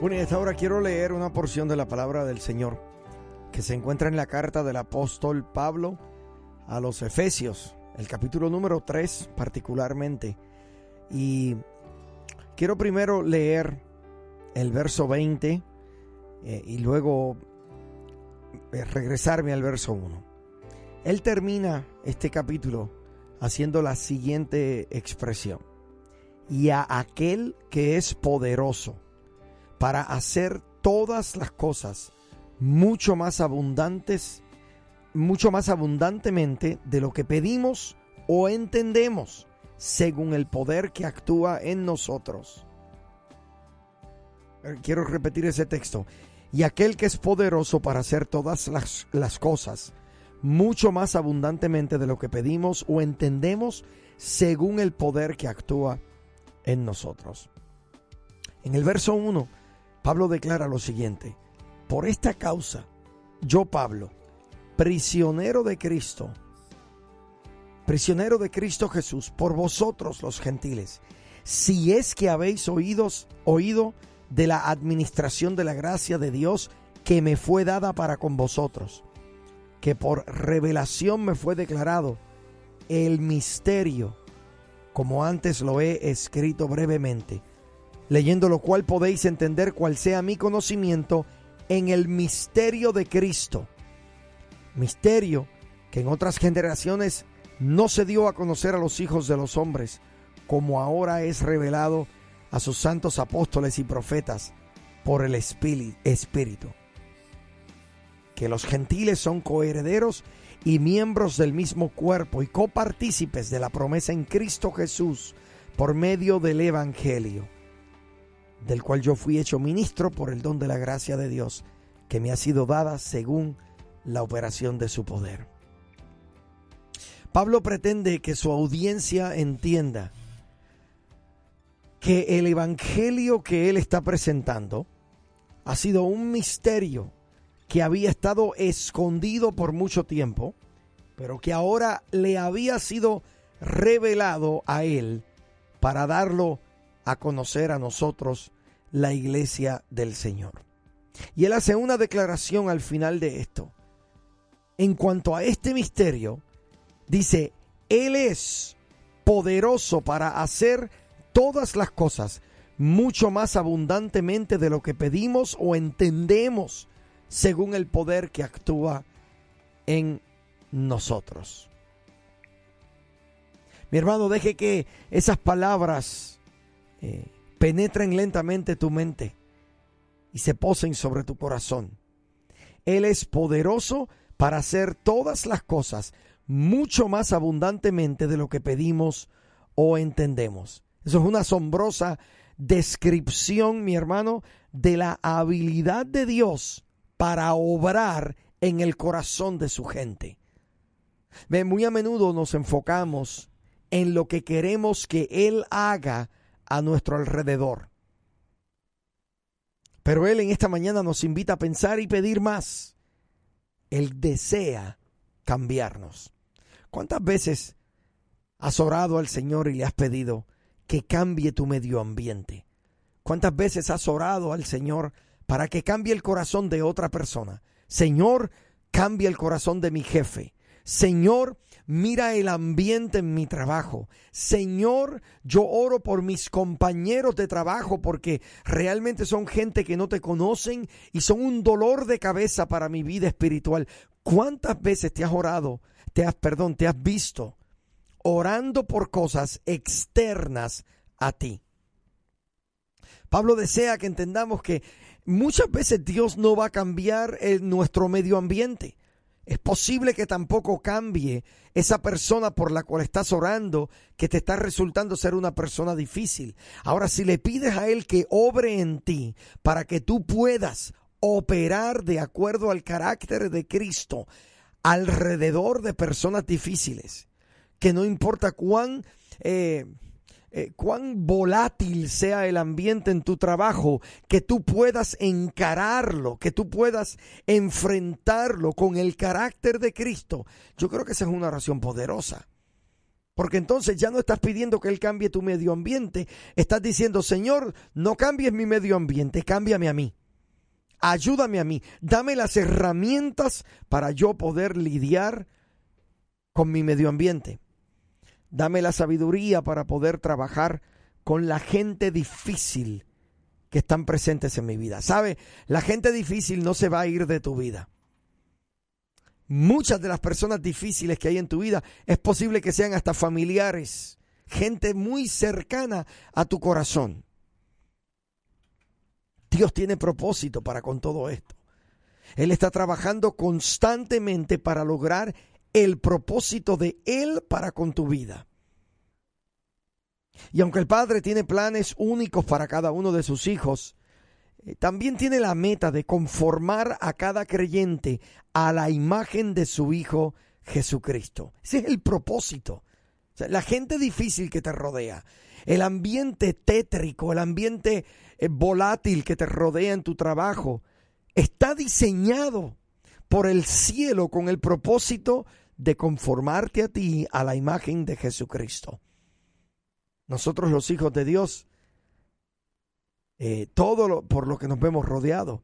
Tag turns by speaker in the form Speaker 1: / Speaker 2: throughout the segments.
Speaker 1: Bueno, y esta quiero leer una porción de la palabra del Señor que se encuentra en la carta del apóstol Pablo a los Efesios, el capítulo número 3 particularmente. Y quiero primero leer el verso 20 eh, y luego eh, regresarme al verso 1. Él termina este capítulo haciendo la siguiente expresión. Y a aquel que es poderoso para hacer todas las cosas mucho más abundantes, mucho más abundantemente de lo que pedimos o entendemos, según el poder que actúa en nosotros. Quiero repetir ese texto. Y aquel que es poderoso para hacer todas las, las cosas mucho más abundantemente de lo que pedimos o entendemos, según el poder que actúa en nosotros. En el verso 1 Pablo declara lo siguiente, por esta causa, yo Pablo, prisionero de Cristo, prisionero de Cristo Jesús, por vosotros los gentiles, si es que habéis oídos, oído de la administración de la gracia de Dios que me fue dada para con vosotros, que por revelación me fue declarado el misterio, como antes lo he escrito brevemente leyendo lo cual podéis entender cuál sea mi conocimiento en el misterio de Cristo. Misterio que en otras generaciones no se dio a conocer a los hijos de los hombres, como ahora es revelado a sus santos apóstoles y profetas por el Espíritu. Que los gentiles son coherederos y miembros del mismo cuerpo y copartícipes de la promesa en Cristo Jesús por medio del Evangelio del cual yo fui hecho ministro por el don de la gracia de Dios, que me ha sido dada según la operación de su poder. Pablo pretende que su audiencia entienda que el Evangelio que él está presentando ha sido un misterio que había estado escondido por mucho tiempo, pero que ahora le había sido revelado a él para darlo a conocer a nosotros la iglesia del Señor. Y él hace una declaración al final de esto. En cuanto a este misterio, dice, Él es poderoso para hacer todas las cosas mucho más abundantemente de lo que pedimos o entendemos según el poder que actúa en nosotros. Mi hermano, deje que esas palabras eh, penetren lentamente tu mente y se posen sobre tu corazón. Él es poderoso para hacer todas las cosas mucho más abundantemente de lo que pedimos o entendemos. Eso es una asombrosa descripción, mi hermano, de la habilidad de Dios para obrar en el corazón de su gente. muy a menudo nos enfocamos en lo que queremos que Él haga a nuestro alrededor. Pero Él en esta mañana nos invita a pensar y pedir más. Él desea cambiarnos. ¿Cuántas veces has orado al Señor y le has pedido que cambie tu medio ambiente? ¿Cuántas veces has orado al Señor para que cambie el corazón de otra persona? Señor, cambia el corazón de mi jefe. Señor, mira el ambiente en mi trabajo. Señor, yo oro por mis compañeros de trabajo porque realmente son gente que no te conocen y son un dolor de cabeza para mi vida espiritual. ¿Cuántas veces te has orado, te has, perdón, te has visto orando por cosas externas a ti? Pablo desea que entendamos que muchas veces Dios no va a cambiar nuestro medio ambiente. Es posible que tampoco cambie esa persona por la cual estás orando, que te está resultando ser una persona difícil. Ahora, si le pides a Él que obre en ti para que tú puedas operar de acuerdo al carácter de Cristo alrededor de personas difíciles, que no importa cuán... Eh, eh, cuán volátil sea el ambiente en tu trabajo, que tú puedas encararlo, que tú puedas enfrentarlo con el carácter de Cristo. Yo creo que esa es una oración poderosa. Porque entonces ya no estás pidiendo que Él cambie tu medio ambiente, estás diciendo, Señor, no cambies mi medio ambiente, cámbiame a mí. Ayúdame a mí, dame las herramientas para yo poder lidiar con mi medio ambiente. Dame la sabiduría para poder trabajar con la gente difícil que están presentes en mi vida. ¿Sabe? La gente difícil no se va a ir de tu vida. Muchas de las personas difíciles que hay en tu vida es posible que sean hasta familiares, gente muy cercana a tu corazón. Dios tiene propósito para con todo esto. Él está trabajando constantemente para lograr el propósito de Él para con tu vida. Y aunque el Padre tiene planes únicos para cada uno de sus hijos, eh, también tiene la meta de conformar a cada creyente a la imagen de su Hijo Jesucristo. Ese es el propósito. la gente difícil que te rodea, el ambiente tétrico, el ambiente eh, volátil que te rodea en tu trabajo, está diseñado por el cielo con el propósito de conformarte a ti a la imagen de Jesucristo. Nosotros los hijos de Dios, eh, todo lo, por lo que nos vemos rodeados,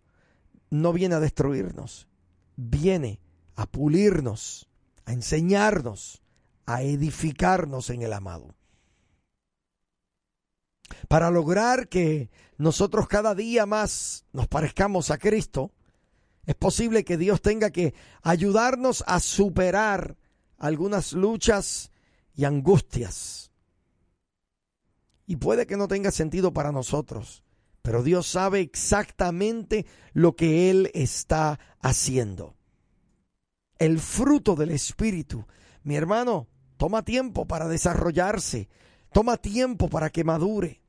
Speaker 1: no viene a destruirnos, viene a pulirnos, a enseñarnos, a edificarnos en el amado. Para lograr que nosotros cada día más nos parezcamos a Cristo, es posible que Dios tenga que ayudarnos a superar algunas luchas y angustias. Y puede que no tenga sentido para nosotros, pero Dios sabe exactamente lo que Él está haciendo. El fruto del Espíritu, mi hermano, toma tiempo para desarrollarse, toma tiempo para que madure.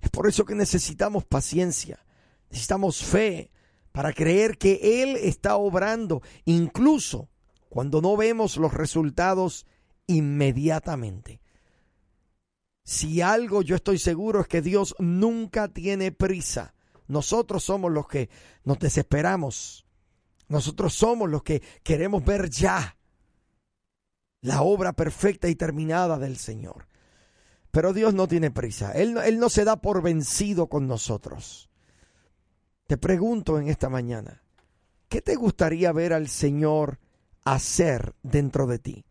Speaker 1: Es por eso que necesitamos paciencia, necesitamos fe para creer que Él está obrando, incluso cuando no vemos los resultados inmediatamente. Si algo yo estoy seguro es que Dios nunca tiene prisa. Nosotros somos los que nos desesperamos. Nosotros somos los que queremos ver ya la obra perfecta y terminada del Señor. Pero Dios no tiene prisa. Él, no se da por vencido con nosotros. Te pregunto en esta mañana, ¿qué te gustaría ver al Señor hacer dentro de ti?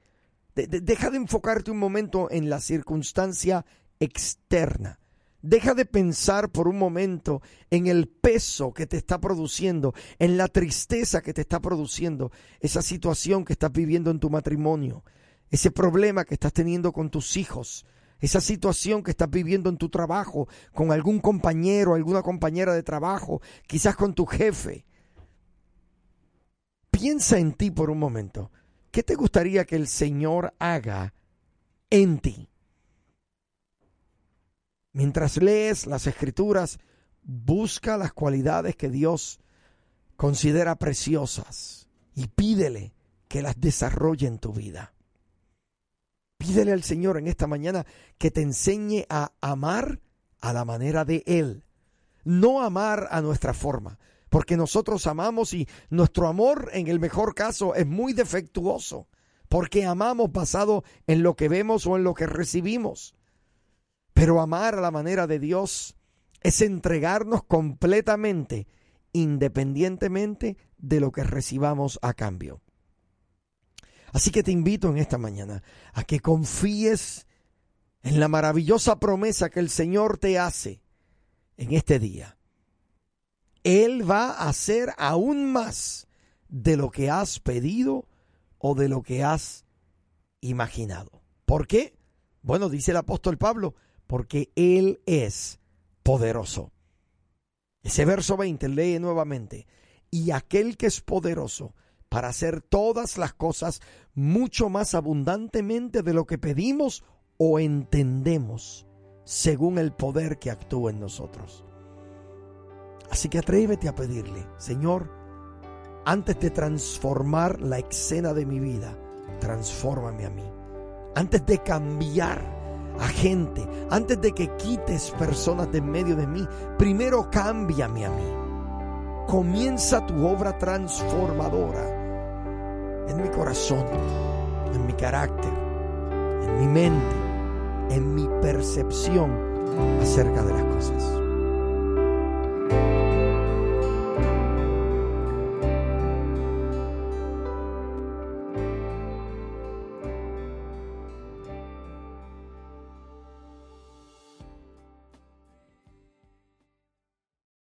Speaker 1: deja de enfocarte un momento en la circunstancia externa. Deja de pensar por un momento en el peso que te está produciendo, en la tristeza que te está produciendo esa situación que estás viviendo en tu matrimonio, ese problema que estás teniendo con tus hijos, esa situación que estás viviendo en tu trabajo, con algún compañero, alguna compañera de trabajo, quizás con tu jefe. Piensa en ti por un momento. ¿Qué te gustaría que el Señor haga en ti? Mientras lees las escrituras, busca las cualidades que Dios considera preciosas y pídele que las desarrolle en tu vida. Pídele al Señor en esta mañana que te enseñe a amar a la manera de Él, no amar a nuestra forma, porque nosotros amamos y nuestro amor en el mejor caso es muy defectuoso, porque amamos basado en lo que vemos o en lo que recibimos. Pero amar a la manera de Dios es entregarnos completamente, independientemente de lo que recibamos a cambio. Así que te invito en esta mañana a que confíes en la maravillosa promesa que el Señor te hace en este día. Él va a hacer aún más de lo que has pedido o de lo que has imaginado. ¿Por qué? Bueno, dice el apóstol Pablo, porque Él es poderoso. Ese verso 20 lee nuevamente, y aquel que es poderoso para hacer todas las cosas mucho más abundantemente de lo que pedimos o entendemos, según el poder que actúa en nosotros. Así que atrévete a pedirle, Señor, antes de transformar la escena de mi vida, transfórmame a mí. Antes de cambiar a gente, antes de que quites personas de en medio de mí, primero cámbiame a mí. Comienza tu obra transformadora en mi corazón, en mi carácter, en mi mente, en mi percepción acerca de las cosas.